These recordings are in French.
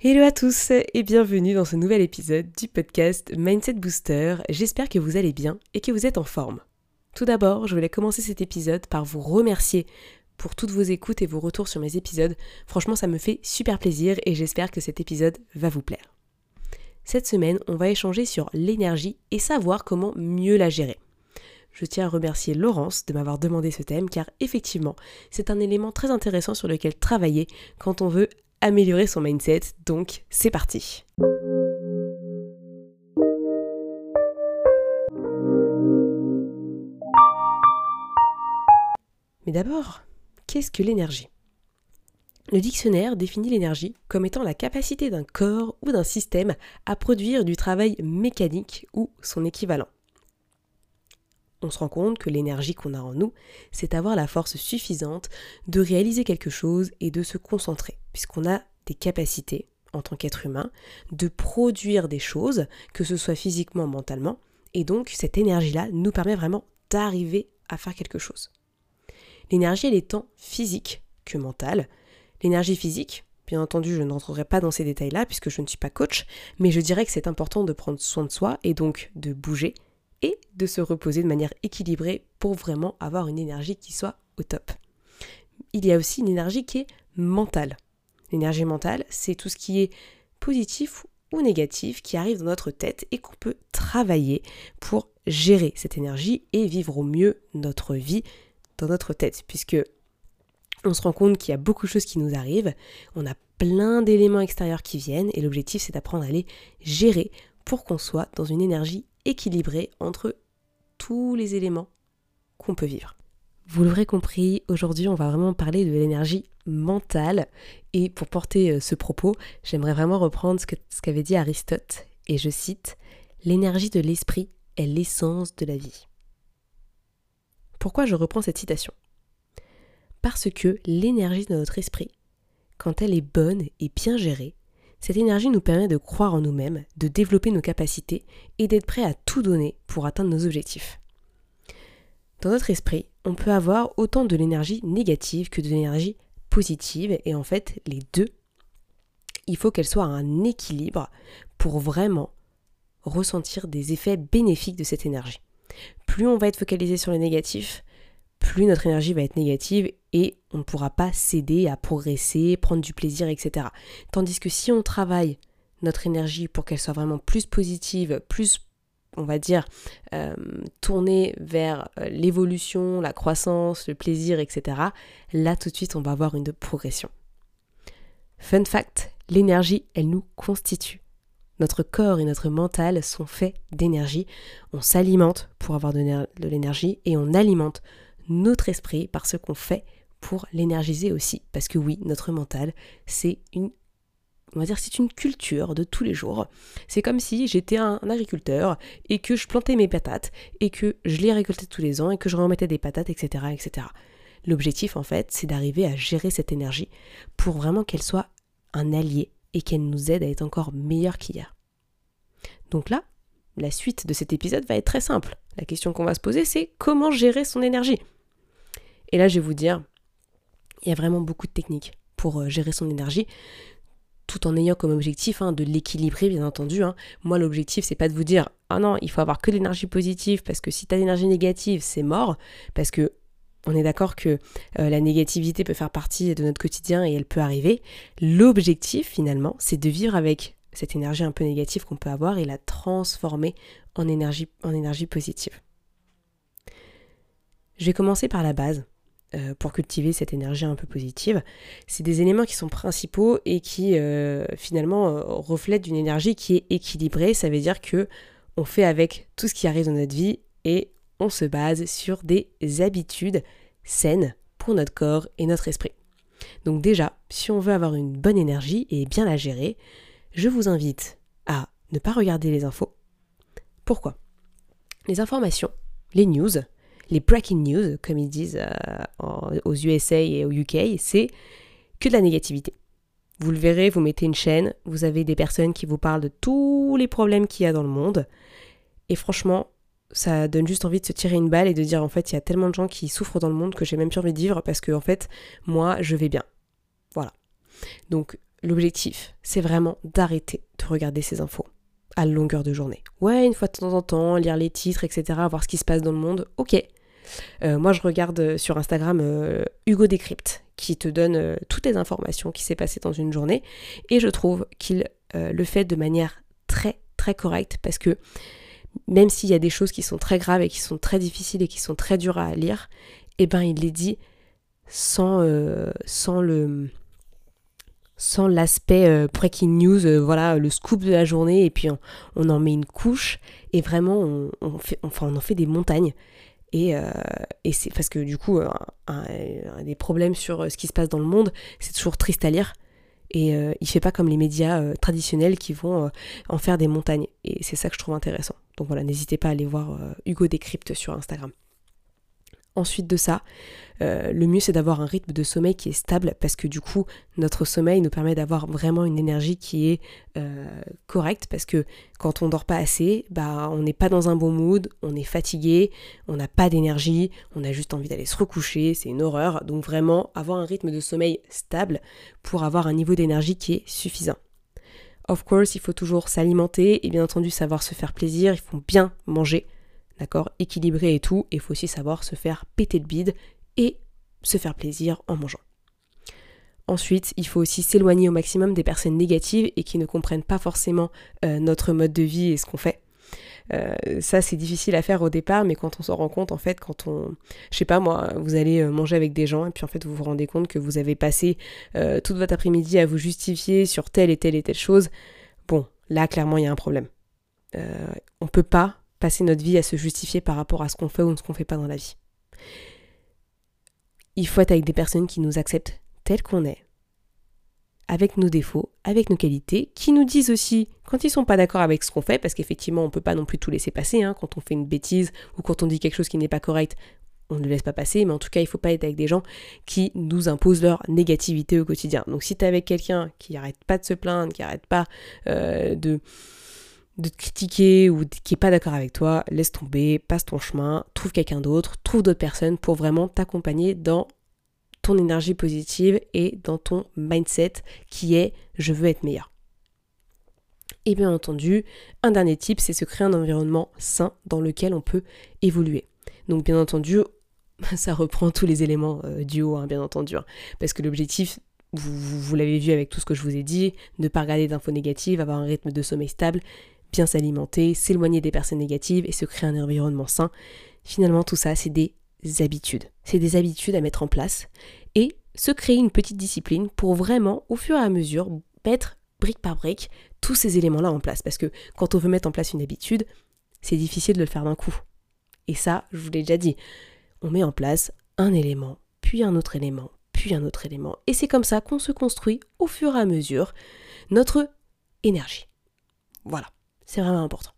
Hello à tous et bienvenue dans ce nouvel épisode du podcast Mindset Booster. J'espère que vous allez bien et que vous êtes en forme. Tout d'abord, je voulais commencer cet épisode par vous remercier pour toutes vos écoutes et vos retours sur mes épisodes. Franchement, ça me fait super plaisir et j'espère que cet épisode va vous plaire. Cette semaine, on va échanger sur l'énergie et savoir comment mieux la gérer. Je tiens à remercier Laurence de m'avoir demandé ce thème car effectivement, c'est un élément très intéressant sur lequel travailler quand on veut améliorer son mindset. Donc, c'est parti. Mais d'abord, qu'est-ce que l'énergie? Le dictionnaire définit l'énergie comme étant la capacité d'un corps ou d'un système à produire du travail mécanique ou son équivalent on se rend compte que l'énergie qu'on a en nous, c'est avoir la force suffisante de réaliser quelque chose et de se concentrer, puisqu'on a des capacités en tant qu'être humain de produire des choses, que ce soit physiquement, mentalement, et donc cette énergie-là nous permet vraiment d'arriver à faire quelque chose. L'énergie, elle est tant physique que mentale. L'énergie physique, bien entendu, je n'entrerai pas dans ces détails-là puisque je ne suis pas coach, mais je dirais que c'est important de prendre soin de soi et donc de bouger, et de se reposer de manière équilibrée pour vraiment avoir une énergie qui soit au top. Il y a aussi une énergie qui est mentale. L'énergie mentale, c'est tout ce qui est positif ou négatif qui arrive dans notre tête et qu'on peut travailler pour gérer cette énergie et vivre au mieux notre vie dans notre tête puisque on se rend compte qu'il y a beaucoup de choses qui nous arrivent, on a plein d'éléments extérieurs qui viennent et l'objectif c'est d'apprendre à les gérer pour qu'on soit dans une énergie équilibré entre tous les éléments qu'on peut vivre. Vous l'aurez compris, aujourd'hui on va vraiment parler de l'énergie mentale et pour porter euh, ce propos, j'aimerais vraiment reprendre ce qu'avait dit Aristote et je cite L'énergie de l'esprit est l'essence de la vie. Pourquoi je reprends cette citation? Parce que l'énergie de notre esprit, quand elle est bonne et bien gérée, cette énergie nous permet de croire en nous-mêmes, de développer nos capacités et d'être prêt à tout donner pour atteindre nos objectifs. Dans notre esprit, on peut avoir autant de l'énergie négative que de l'énergie positive et en fait les deux, il faut qu'elles soient à un équilibre pour vraiment ressentir des effets bénéfiques de cette énergie. Plus on va être focalisé sur le négatif, plus notre énergie va être négative et on ne pourra pas céder à progresser, prendre du plaisir, etc. Tandis que si on travaille notre énergie pour qu'elle soit vraiment plus positive, plus, on va dire, euh, tournée vers euh, l'évolution, la croissance, le plaisir, etc., là tout de suite on va avoir une progression. Fun fact, l'énergie, elle nous constitue. Notre corps et notre mental sont faits d'énergie. On s'alimente pour avoir de l'énergie et on alimente notre esprit par ce qu'on fait pour l'énergiser aussi. Parce que oui, notre mental, c'est une on va dire c'est une culture de tous les jours. C'est comme si j'étais un, agriculteur et que je plantais mes patates et que je les récoltais tous les ans et que je remettais des patates, etc. etc. L'objectif en fait, c'est d'arriver à gérer cette énergie pour vraiment qu'elle soit un allié et qu'elle nous aide à être encore meilleur qu'hier. Donc là, la suite de cet épisode va être très simple. La question qu'on va se poser, c'est comment gérer son énergie et là, je vais vous dire, il y a vraiment beaucoup de techniques pour euh, gérer son énergie, tout en ayant comme objectif hein, de l'équilibrer, bien entendu. Hein. Moi, l'objectif, c'est pas de vous dire, ah non, il faut avoir que l'énergie positive, parce que si tu as l'énergie négative, c'est mort, parce que on est d'accord que euh, la négativité peut faire partie de notre quotidien et elle peut arriver. L'objectif, finalement, c'est de vivre avec cette énergie un peu négative qu'on peut avoir et la transformer en énergie, en énergie positive. Je vais commencer par la base, euh, pour cultiver cette énergie un peu positive. C'est des éléments qui sont principaux et qui euh, finalement euh, reflètent une énergie qui est équilibrée. Ça veut dire que on fait avec tout ce qui arrive dans notre vie et on se base sur des habitudes saines pour notre corps et notre esprit. Donc déjà, si on veut avoir une bonne énergie et bien la gérer, je vous invite à ne pas regarder les infos. Pourquoi? Les informations, les news, les breaking news, comme ils disent euh, aux USA et au UK, c'est que de la négativité. Vous le verrez, vous mettez une chaîne, vous avez des personnes qui vous parlent de tous les problèmes qu'il y a dans le monde. Et franchement, ça donne juste envie de se tirer une balle et de dire en fait, il y a tellement de gens qui souffrent dans le monde que j'ai même plus envie de vivre parce que en fait, moi, je vais bien. Voilà. Donc, l'objectif, c'est vraiment d'arrêter de regarder ces infos à longueur de journée. Ouais, une fois de temps en temps, lire les titres, etc., voir ce qui se passe dans le monde, ok. Euh, moi, je regarde sur Instagram euh, Hugo Décrypte, qui te donne euh, toutes les informations qui s'est passé dans une journée, et je trouve qu'il le fait de manière très, très correcte, parce que même s'il y a des choses qui sont très graves et qui sont très difficiles et qui sont très dures à lire, eh ben, il les dit sans, sans le sans l'aspect breaking news, voilà, le scoop de la journée, et puis on, en met une couche, et vraiment on en fait des montagnes. Euh, et, c'est parce que du coup, un, des problèmes sur euh, ce qui se passe dans le monde, c'est toujours triste à lire. Et euh, il fait pas comme les médias traditionnels qui vont en faire des montagnes. Et c'est ça que je trouve intéressant. Donc voilà, n'hésitez pas à aller voir Hugo Décrypte sur Instagram. Ensuite de ça, euh, le mieux c'est d'avoir un rythme de sommeil qui est stable parce que du coup notre sommeil nous permet d'avoir vraiment une énergie qui est euh, correcte parce que quand on dort pas assez, bah on n'est pas dans un bon mood, on est fatigué, on n'a pas d'énergie, on a juste envie d'aller se recoucher, c'est une horreur. Donc vraiment avoir un rythme de sommeil stable pour avoir un niveau d'énergie qui est suffisant. Of course, il faut toujours s'alimenter et bien entendu savoir se faire plaisir, il faut bien manger d'accord, équilibré et tout, il faut aussi savoir se faire péter le bide et se faire plaisir en mangeant. Ensuite, il faut aussi s'éloigner au maximum des personnes négatives et qui ne comprennent pas forcément euh, notre mode de vie et ce qu'on fait. Euh, ça, c'est difficile à faire au départ, mais quand on s'en rend compte, en fait, quand on, je sais pas moi, vous allez euh, manger avec des gens et puis en fait vous vous rendez compte que vous avez passé toute votre après-midi à vous justifier sur telle et telle et telle chose. Bon, là, clairement, il y a un problème. on peut pas passer notre vie à se justifier par rapport à ce qu'on fait ou ce qu'on fait pas dans la vie. Il faut être avec des personnes qui nous acceptent tels qu'on est, avec nos défauts, avec nos qualités, qui nous disent aussi quand ils sont pas d'accord avec ce qu'on fait, parce qu'effectivement on peut pas non plus tout laisser passer, hein, quand on fait une bêtise ou quand on dit quelque chose qui n'est pas correct, on ne le laisse pas passer, mais en tout cas il faut pas être avec des gens qui nous imposent leur négativité au quotidien. Donc si tu es avec quelqu'un qui arrête pas de se plaindre, qui arrête pas euh, de de te critiquer ou qui est pas d'accord avec toi, laisse tomber, passe ton chemin, trouve quelqu'un d'autre, trouve d'autres personnes pour vraiment t'accompagner dans ton énergie positive et dans ton mindset qui est je veux être meilleur. Et bien entendu, un dernier tip, c'est se créer un environnement sain dans lequel on peut évoluer. Donc bien entendu, ça reprend tous les éléments euh, du haut, hein, bien entendu, hein. parce que l'objectif, vous, vous l'avez vu avec tout ce que je vous ai dit, ne pas regarder d'infos négatives, avoir un rythme de sommeil stable, bien s'alimenter, s'éloigner des personnes négatives et se créer un environnement sain. Finalement, tout ça, c'est des habitudes. C'est des habitudes à mettre en place et se créer une petite discipline pour vraiment, au fur et à mesure, mettre brique par brique tous ces éléments-là en place. Parce que quand on veut mettre en place une habitude, c'est difficile de le faire d'un coup. Et ça, je vous l'ai déjà dit, on met en place un élément, puis un autre élément, puis un autre élément. Et c'est comme ça qu'on se construit au fur et à mesure notre énergie. Voilà. C'est vraiment important.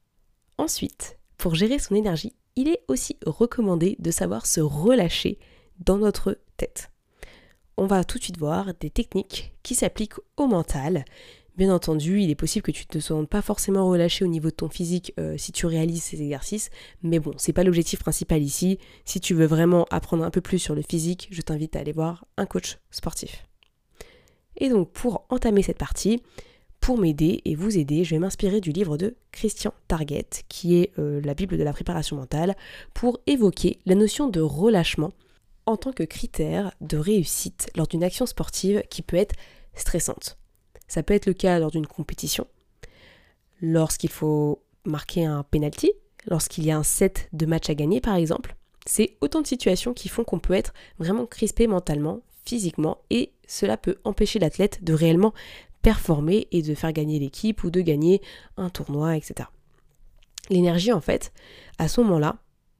Ensuite, pour gérer son énergie, il est aussi recommandé de savoir se relâcher dans notre tête. On va tout de suite voir des techniques qui s'appliquent au mental. Bien entendu, il est possible que tu ne te sentes pas forcément relâché au niveau de ton physique euh, si tu réalises ces exercices, mais bon, c'est pas l'objectif principal ici. Si tu veux vraiment apprendre un peu plus sur le physique, je t'invite à aller voir un coach sportif. Et donc, pour entamer cette partie, pour m'aider et vous aider, je vais m'inspirer du livre de Christian Target, qui est euh, la Bible de la préparation mentale, pour évoquer la notion de relâchement en tant que critère de réussite lors d'une action sportive qui peut être stressante. Ça peut être le cas lors d'une compétition, lorsqu'il faut marquer un penalty, lorsqu'il y a un set de match à gagner par exemple. C'est autant de situations qui font qu'on peut être vraiment crispé mentalement, physiquement, et cela peut empêcher l'athlète de réellement performer et de faire gagner l'équipe ou de gagner un tournoi, etc. L'énergie, en fait, à ce moment-là,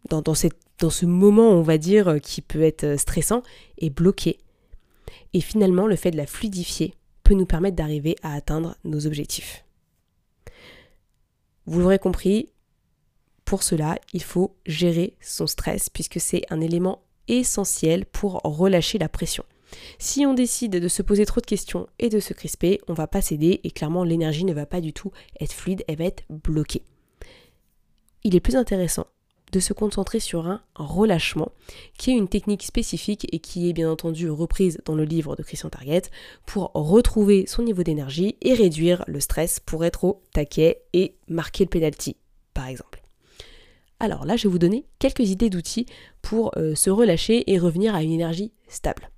dans, ce moment, on va dire, euh, qui peut être euh, stressant, est bloquée. Et finalement, le fait de la fluidifier peut nous permettre d'arriver à atteindre nos objectifs. Vous l'aurez compris, pour cela, il faut gérer son stress puisque c'est un élément essentiel pour relâcher la pression. Si on décide de se poser trop de questions et de se crisper, on va pas céder et clairement l'énergie ne va pas du tout être fluide, elle va être bloquée. Il est plus intéressant de se concentrer sur un relâchement, qui est une technique spécifique et qui est bien entendu reprise dans le livre de Christian Target pour retrouver son niveau d'énergie et réduire le stress pour être au taquet et marquer le penalty, par exemple. Alors là, je vais vous donner quelques idées d'outils pour euh, se relâcher et revenir à une énergie stable.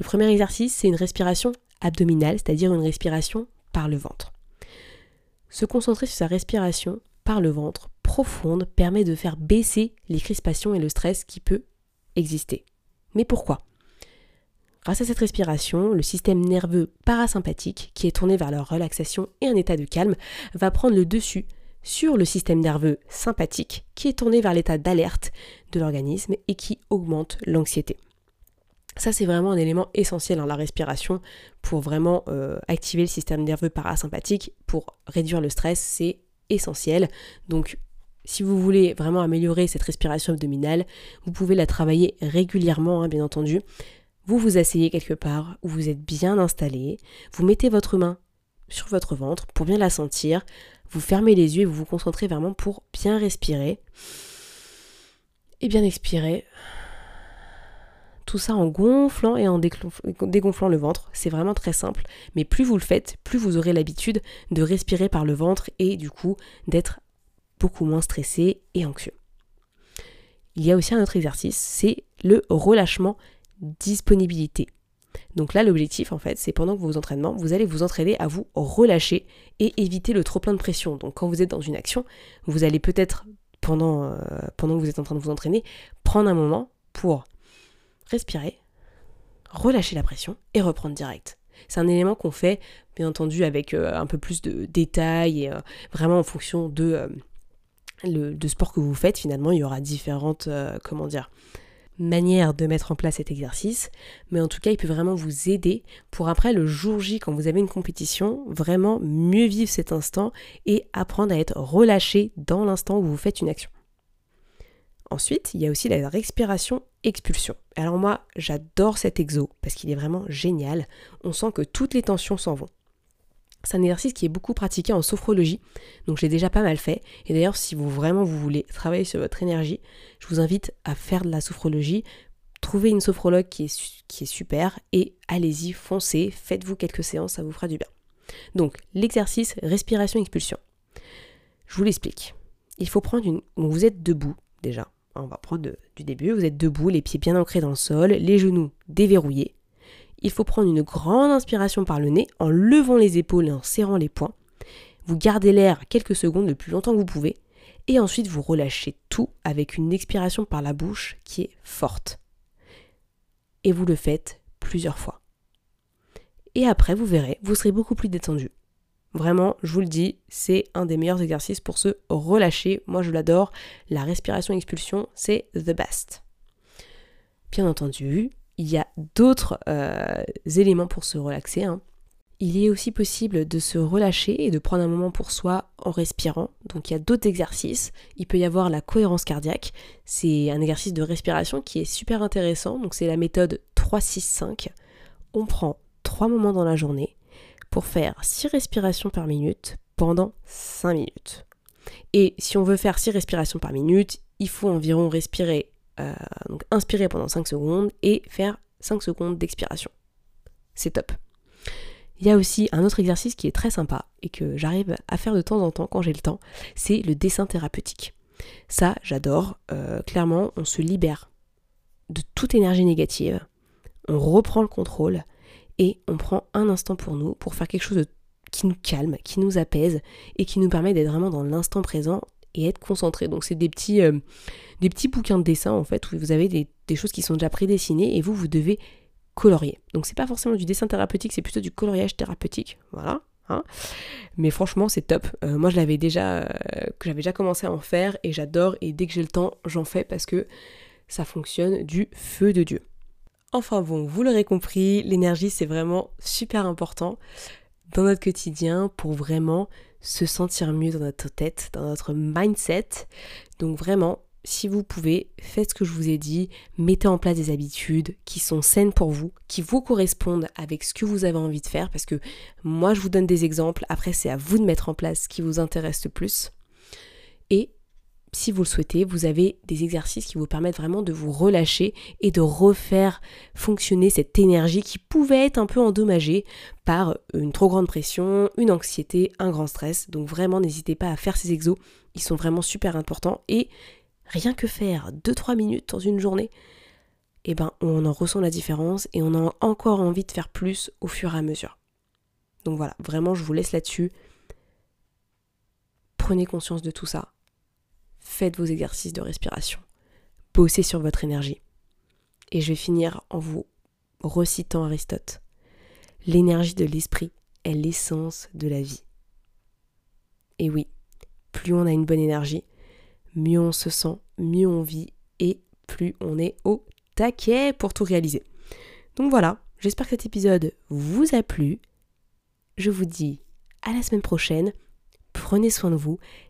Le premier exercice, c'est une respiration abdominale, c'est-à-dire une respiration par le ventre. Se concentrer sur sa respiration par le ventre profonde permet de faire baisser les crispations et le stress qui peut exister. Mais pourquoi? Grâce à cette respiration, le système nerveux parasympathique, qui est tourné vers la relaxation et un état de calme, va prendre le dessus sur le système nerveux sympathique, qui est tourné vers l'état d'alerte de l'organisme et qui augmente l'anxiété. Ça, c'est vraiment un élément essentiel dans la respiration pour vraiment euh, activer le système nerveux parasympathique, pour réduire le stress, c'est essentiel. Donc, si vous voulez vraiment améliorer cette respiration abdominale, vous pouvez la travailler régulièrement, hein, bien entendu. Vous vous asseyez quelque part où vous êtes bien installé, vous mettez votre main sur votre ventre pour bien la sentir, vous fermez les yeux et vous vous concentrez vraiment pour bien respirer et bien expirer tout ça en gonflant et en dégonflant le ventre. C'est vraiment très simple, mais plus vous le faites, plus vous aurez l'habitude de respirer par le ventre et du coup d'être beaucoup moins stressé et anxieux. Il y a aussi un autre exercice, c'est le relâchement disponibilité. Donc là, l'objectif, en fait, c'est pendant vos entraînements, vous allez vous entraîner à vous relâcher et éviter le trop plein de pression. Donc quand vous êtes dans une action, vous allez peut-être, pendant, euh, pendant que vous êtes en train de vous entraîner, prendre un moment pour respirer, relâcher la pression et reprendre direct. C'est un élément qu'on fait, bien entendu, avec euh, un peu plus de détails et euh, vraiment en fonction de, euh, le, de sport que vous faites. Finalement, il y aura différentes, comment dire, manières de mettre en place cet exercice, mais en tout cas, il peut vraiment vous aider pour après le jour J, quand vous avez une compétition, vraiment mieux vivre cet instant et apprendre à être relâché dans l'instant où vous faites une action. Ensuite, il y a aussi la respiration expulsion. Alors moi, j'adore cet exo parce qu'il est vraiment génial. On sent que toutes les tensions s'en vont. C'est un exercice qui est beaucoup pratiqué en sophrologie, donc j'ai déjà pas mal fait. Et d'ailleurs, si vous vraiment vous voulez travailler sur votre énergie, je vous invite à faire de la sophrologie. Trouvez une sophrologue qui est, qui est super et allez-y, foncez, faites-vous quelques séances, ça vous fera du bien. Donc, l'exercice respiration-expulsion. Je vous l'explique. Il faut prendre une. vous êtes debout déjà, on va prendre du début. Vous êtes debout, les pieds bien ancrés dans le sol, les genoux déverrouillés. Il faut prendre une grande inspiration par le nez en levant les épaules et en serrant les poings. Vous gardez l'air quelques secondes le plus longtemps que vous pouvez. Et ensuite, vous relâchez tout avec une expiration par la bouche qui est forte. Et vous le faites plusieurs fois. Et après, vous verrez, vous serez beaucoup plus détendu. Vraiment, je vous le dis, c'est un des meilleurs exercices pour se relâcher. Moi, je l'adore. La respiration-expulsion, c'est the best. Bien entendu, il y a d'autres euh, éléments pour se relaxer. Hein. Il est aussi possible de se relâcher et de prendre un moment pour soi en respirant. Donc il y a d'autres exercices. Il peut y avoir la cohérence cardiaque. C'est un exercice de respiration qui est super intéressant. Donc c'est la méthode 3-6-5. On prend trois moments dans la journée pour faire 6 respirations par minute pendant 5 minutes. Et si on veut faire 6 respirations par minute, il faut environ respirer, euh, donc inspirer pendant 5 secondes et faire 5 secondes d'expiration. C'est top. Il y a aussi un autre exercice qui est très sympa et que j'arrive à faire de temps en temps quand j'ai le temps, c'est le dessin thérapeutique. Ça, j'adore. Euh, clairement, on se libère de toute énergie négative, on reprend le contrôle et on prend un instant pour nous, pour faire quelque chose qui nous calme, qui nous apaise et qui nous permet d'être vraiment dans l'instant présent et être concentré. Donc c'est des petits, euh, bouquins de dessin en fait où vous avez des, choses qui sont déjà prédessinées et vous, vous devez colorier. Donc c'est pas forcément du dessin thérapeutique, c'est plutôt du coloriage thérapeutique. Voilà. Hein. Mais franchement, c'est top. Euh, moi, je l'avais déjà, euh, j'avais déjà commencé à en faire et j'adore. Et dès que j'ai le temps, j'en fais parce que ça fonctionne du feu de Dieu. Enfin bon, vous l'aurez compris, l'énergie c'est vraiment super important dans notre quotidien pour vraiment se sentir mieux dans notre tête, dans notre mindset. Donc vraiment, si vous pouvez, faites ce que je vous ai dit, mettez en place des habitudes qui sont saines pour vous, qui vous correspondent avec ce que vous avez envie de faire, parce que moi je vous donne des exemples, après c'est à vous de mettre en place ce qui vous intéresse le plus. Et si vous le souhaitez, vous avez des exercices qui vous permettent vraiment de vous relâcher et de refaire fonctionner cette énergie qui pouvait être un peu endommagée par une trop grande pression, une anxiété, un grand stress. Donc vraiment, n'hésitez pas à faire ces exos, ils sont vraiment super importants et rien que faire 2-3 minutes dans une journée, eh ben on en ressent la différence et on a encore envie de faire plus au fur et à mesure. Donc voilà, vraiment je vous laisse là-dessus. Prenez conscience de tout ça. Faites vos exercices de respiration. Bossez sur votre énergie. Et je vais finir en vous recitant Aristote. L'énergie de l'esprit est l'essence de la vie. Et oui, plus on a une bonne énergie, mieux on se sent, mieux on vit et plus on est au taquet pour tout réaliser. Donc voilà, j'espère que cet épisode vous a plu. Je vous dis à la semaine prochaine. Prenez soin de vous